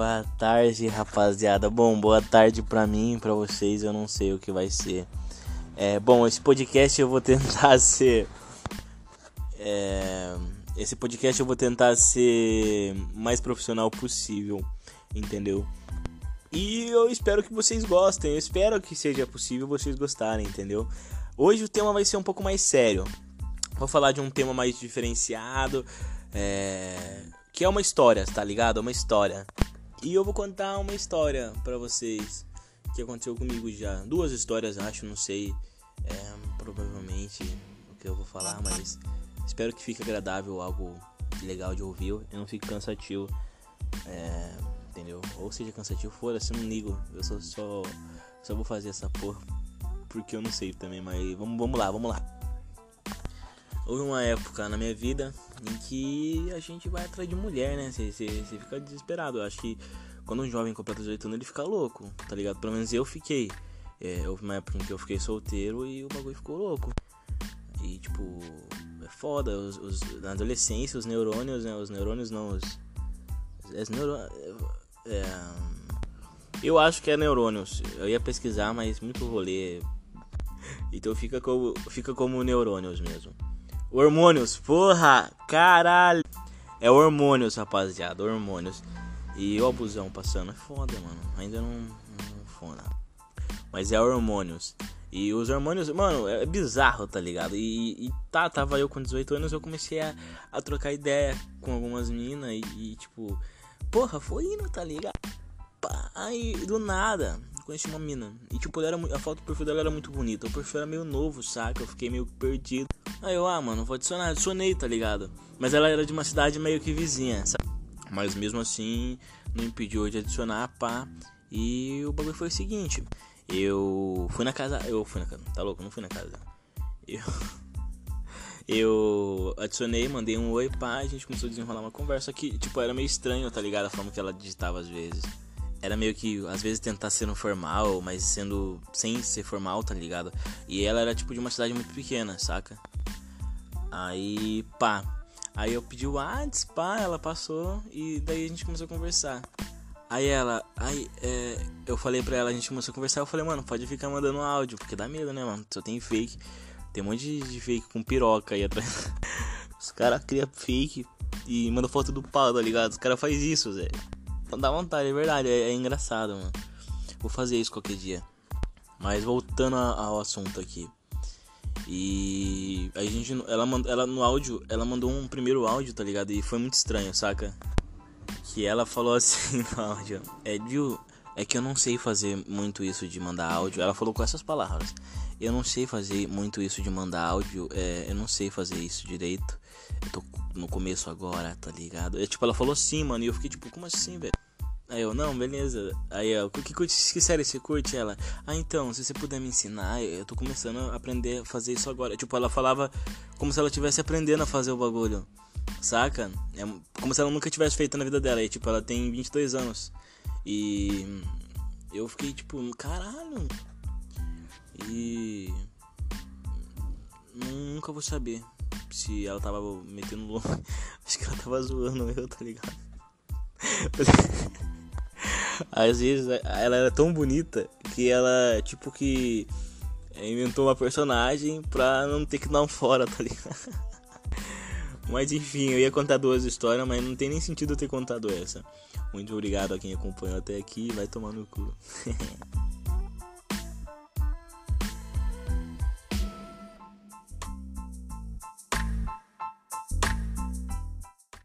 Boa tarde, rapaziada. Bom, boa tarde pra mim, pra vocês, eu não sei o que vai ser. É, bom, esse podcast eu vou tentar ser. É, esse podcast eu vou tentar ser mais profissional possível, entendeu? E eu espero que vocês gostem, eu espero que seja possível vocês gostarem, entendeu? Hoje o tema vai ser um pouco mais sério. Vou falar de um tema mais diferenciado, é, que é uma história, tá ligado? É uma história. E eu vou contar uma história para vocês que aconteceu comigo já. Duas histórias, acho, não sei. É, provavelmente o que eu vou falar, mas espero que fique agradável, algo legal de ouvir e não fique cansativo. É, entendeu? Ou seja cansativo, foda-se, não ligo. Eu só, só, só vou fazer essa porra porque eu não sei também, mas vamos, vamos lá, vamos lá. Houve uma época na minha vida em que a gente vai atrás de mulher, né? Você, você, fica desesperado. Eu acho que quando um jovem completa 18 anos, ele fica louco, tá ligado? Pelo menos eu fiquei. É, houve uma época em que eu fiquei solteiro e o bagulho ficou louco. E tipo, é foda. Os, os, na adolescência, os neurônios, né? Os neurônios não, os. É, eu acho que é neurônios. Eu ia pesquisar, mas muito rolê. Então fica como, fica como neurônios mesmo. Hormônios, porra, caralho. É hormônios, rapaziada, hormônios. E o abusão passando é foda, mano. Ainda não, não foda. Mas é hormônios. E os hormônios, mano, é bizarro, tá ligado? E, e tá, tava eu com 18 anos, eu comecei a, a trocar ideia com algumas minas e, e, tipo, porra, foi indo, tá ligado? Aí, do nada, conheci uma mina. E tipo, era, a foto do perfil dela era muito bonita. O perfil era meio novo, saca? Eu fiquei meio perdido. Aí eu, ah, mano, vou adicionar. Adicionei, tá ligado? Mas ela era de uma cidade meio que vizinha, sabe? Mas mesmo assim, não impediu de adicionar, pá. E o bagulho foi o seguinte. Eu fui na casa. Eu fui na casa. Tá louco? Não fui na casa. Eu. Eu adicionei, mandei um oi, pá. A gente começou a desenrolar uma conversa que, tipo, era meio estranho, tá ligado? A forma que ela digitava às vezes. Era meio que, às vezes, tentar ser formal, mas sendo. sem ser formal, tá ligado? E ela era, tipo, de uma cidade muito pequena, saca? Aí, pá. Aí eu pedi o WhatsApp, pá, ela passou e daí a gente começou a conversar. Aí ela, aí é, eu falei pra ela, a gente começou a conversar, eu falei, mano, pode ficar mandando áudio, porque dá medo, né, mano? Só tem fake. Tem um monte de fake com piroca aí atrás. Os caras criam fake e mandam foto do pau, tá ligado? Os caras fazem isso, Zé. Dá vontade, é verdade, é, é, engraçado, mano. Vou fazer isso qualquer dia. Mas voltando ao assunto aqui. E a gente, ela, ela no áudio, ela mandou um primeiro áudio, tá ligado? E foi muito estranho, saca? Que ela falou assim no áudio: É? É que eu não sei fazer muito isso de mandar áudio. Ela falou com essas palavras: Eu não sei fazer muito isso de mandar áudio. É, eu não sei fazer isso direito. Eu tô no começo agora, tá ligado? É, tipo, ela falou assim, mano. E eu fiquei tipo: Como assim, velho? Aí eu, não, beleza. Aí eu, que, que, que série você curte? Ela, ah, então, se você puder me ensinar, eu tô começando a aprender a fazer isso agora. Tipo, ela falava como se ela estivesse aprendendo a fazer o bagulho, saca? É como se ela nunca tivesse feito na vida dela. E, tipo, ela tem 22 anos. E eu fiquei, tipo, caralho. E. Nunca vou saber se ela tava metendo louco. Acho que ela tava zoando eu, tá ligado? Às vezes ela era tão bonita que ela, tipo, que inventou uma personagem pra não ter que dar um fora, tá ligado? Mas enfim, eu ia contar duas histórias, mas não tem nem sentido eu ter contado essa. Muito obrigado a quem acompanhou até aqui. Vai tomar no cu.